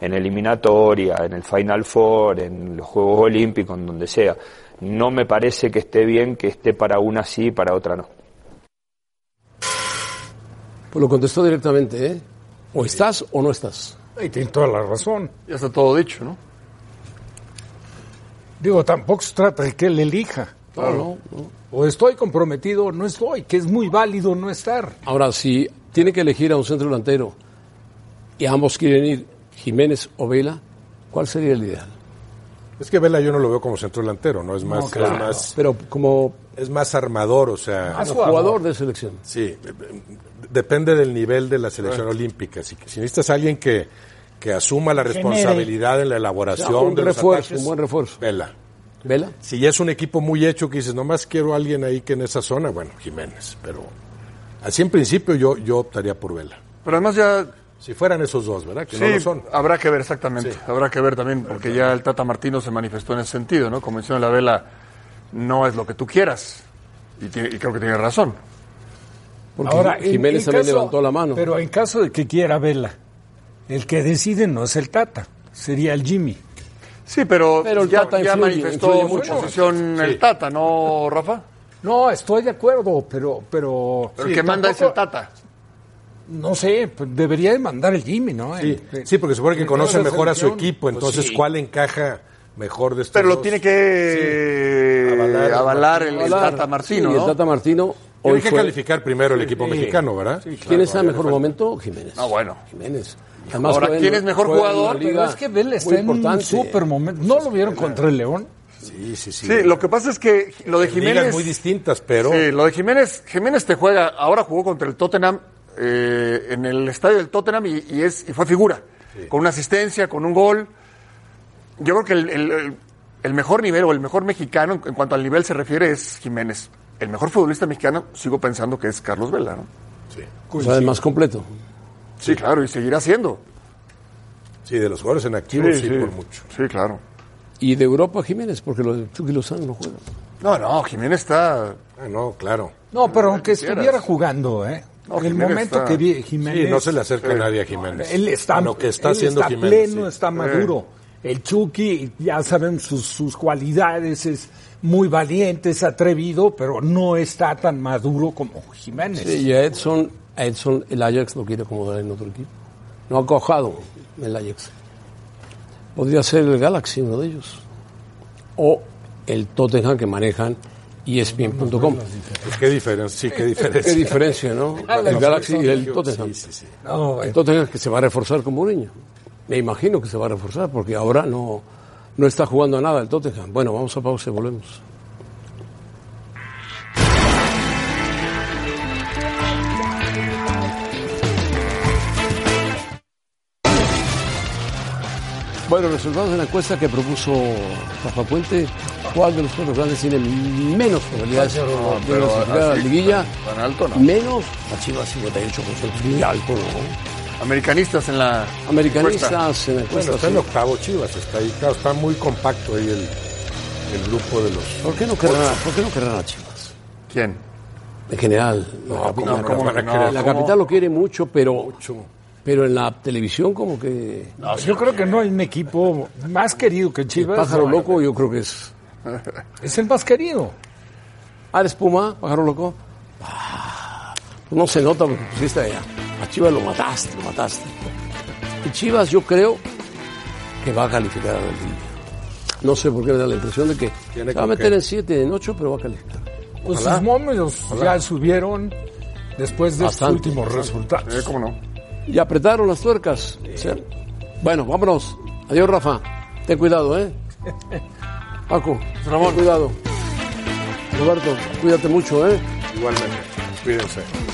en eliminatoria, en el Final Four, en los Juegos Olímpicos, en donde sea. No me parece que esté bien que esté para una sí y para otra no. Pues lo contestó directamente, ¿eh? O estás o no estás. Y tiene toda la razón. Ya está todo dicho, ¿no? Digo, tampoco se trata de que él elija. No, no, O estoy comprometido o no estoy, que es muy válido no estar. Ahora, si tiene que elegir a un centro delantero y ambos quieren ir Jiménez o Vela, ¿cuál sería el ideal? Es que Vela yo no lo veo como centro delantero, ¿no? Es más, No, claro. es más, pero como es más armador, o sea, Más jugador. jugador de selección. Sí, eh, eh, depende del nivel de la selección olímpica. Si, si necesitas a alguien que, que asuma la Genere. responsabilidad en la elaboración un de los refuerzo, ataques, un buen refuerzo. Vela. ¿Vela? Si ya es un equipo muy hecho que dices, nomás quiero a alguien ahí que en esa zona, bueno, Jiménez, pero así en principio yo, yo optaría por Vela. Pero además ya... Si fueran esos dos, ¿verdad? Que sí, no lo son. habrá que ver exactamente. Habrá que ver también, porque ya el Tata Martino se manifestó en ese sentido, ¿no? Como menciona la vela, no es lo que tú quieras. Y, tiene- y creo que tiene razón. Porque Ahora, en- Jiménez en también caso- levantó la mano. Pero en caso de que quiera Vela, el que decide no es el Tata, sería el Jimmy. Sí, pero, Pero el ya, Tata ya influye, manifestó influye su mucho. posición el. Tata, ¿no, Rafa? No, estoy de acuerdo, pero... Pero, Pero el que manda es el Tata. No sé, pues debería de mandar el Jimmy, ¿no? Sí, El- sí, porque supone que conoce mejor a su equipo, Pues entonces sí. ¿cuál encaja mejor de estos Pero lo dos? tiene que Avalar- avalar, el. Tata Martino, Sí, el ¿no? Tata Martino Tiene hoy que fue- calificar primero el equipo Sí. mexicano, ¿verdad? ¿Quién está en mejor momento? Jiménez. Ah, bueno. Jiménez. Ahora, ¿quién es mejor jugador? Pero es que Vela está en un super momento. ¿No lo vieron contra el León? Sí, sí, sí. Sí, lo que pasa es que lo de En ligas Jiménez... muy distintas, pero... Sí, lo de Jiménez, Jiménez te juega, ahora jugó contra el Tottenham eh, en el estadio del Tottenham y, y es, y fue figura, con una asistencia, con un gol. Yo creo que el, el- el- el mejor nivel o el mejor mexicano en, en cuanto al nivel se refiere es Jiménez. El mejor futbolista mexicano sigo pensando que es Carlos Vela, ¿no? O sea, el más completo. Sí, claro, y seguirá siendo. Sí, de los jugadores en activo, sí, Sí, sí. por mucho. Sí, claro. Y de Europa Jiménez, porque lo de Chucky Lozano no juega. No, no, Jiménez está... Ah, no, claro. No, pero aunque estuviera jugando, ¿eh? No, en el Jiménez momento está- que vi Jiménez... Sí, no se le acerca Sí. nadie a Jiménez. Él está, lo que está él haciendo está Jiménez. pleno, sí. está maduro. El Chucky, ya sabemos sus, sus cualidades, es muy valiente, es atrevido, pero no está tan maduro como Jiménez. Sí, y a Edson, a Edson el Ajax lo quiere acomodar en otro equipo. No ha cojado el Ajax. Podría ser el Galaxy uno de ellos. O el Tottenham que manejan ESPN.com. Qué diferencia, sí, qué diferencia. Qué diferencia, ¿no? *laughs* El Galaxy y el Tottenham. Sí, sí, sí. No, El Tottenham que se va a reforzar como un niño. Me imagino que se va a reforzar porque ahora no, no está jugando a nada el Tottenham. Bueno, vamos a pausa y volvemos. Bueno, resultados de la encuesta que propuso Rafa Puente, ¿cuál de los cuatro grandes tiene menos probabilidades de clasificar a la liguilla? tan alto no. Menos la Chivas 58%, muy alto, ¿no? Americanistas en la Americanistas en la encuesta. Bueno, está en sí. octavo Chivas, está ahí, claro, está muy compacto ahí el, el grupo de los... ¿Por qué no querrán, ¿por qué no querrán a Chivas? ¿Quién? En general, la, No, capi- ¿cómo la no? capi- ¿Cómo van a la querer? capital lo quiere mucho, pero, pero en la televisión como que No, yo creo que no hay un equipo más querido que el Chivas. pájaro No, loco yo creo que es... Es el más querido. Ah, eres Puma, pájaro loco. Ah, no se nota porque pusiste allá. A Chivas lo mataste, lo mataste. Y Chivas yo creo que va a calificar a la liguilla. No sé por qué me da la impresión de que se va a meter qué. en 7, en 8, pero va a calificar. Pues sus Ojalá. ya subieron después de Bastante. estos últimos resultados. ¿Cómo no? Y apretaron las tuercas. Sí. Bueno, vámonos. Adiós, Rafa. Ten cuidado, ¿eh? *laughs* Paco, ten cuidado. Roberto, cuídate mucho, ¿eh? Igualmente. Cuídense.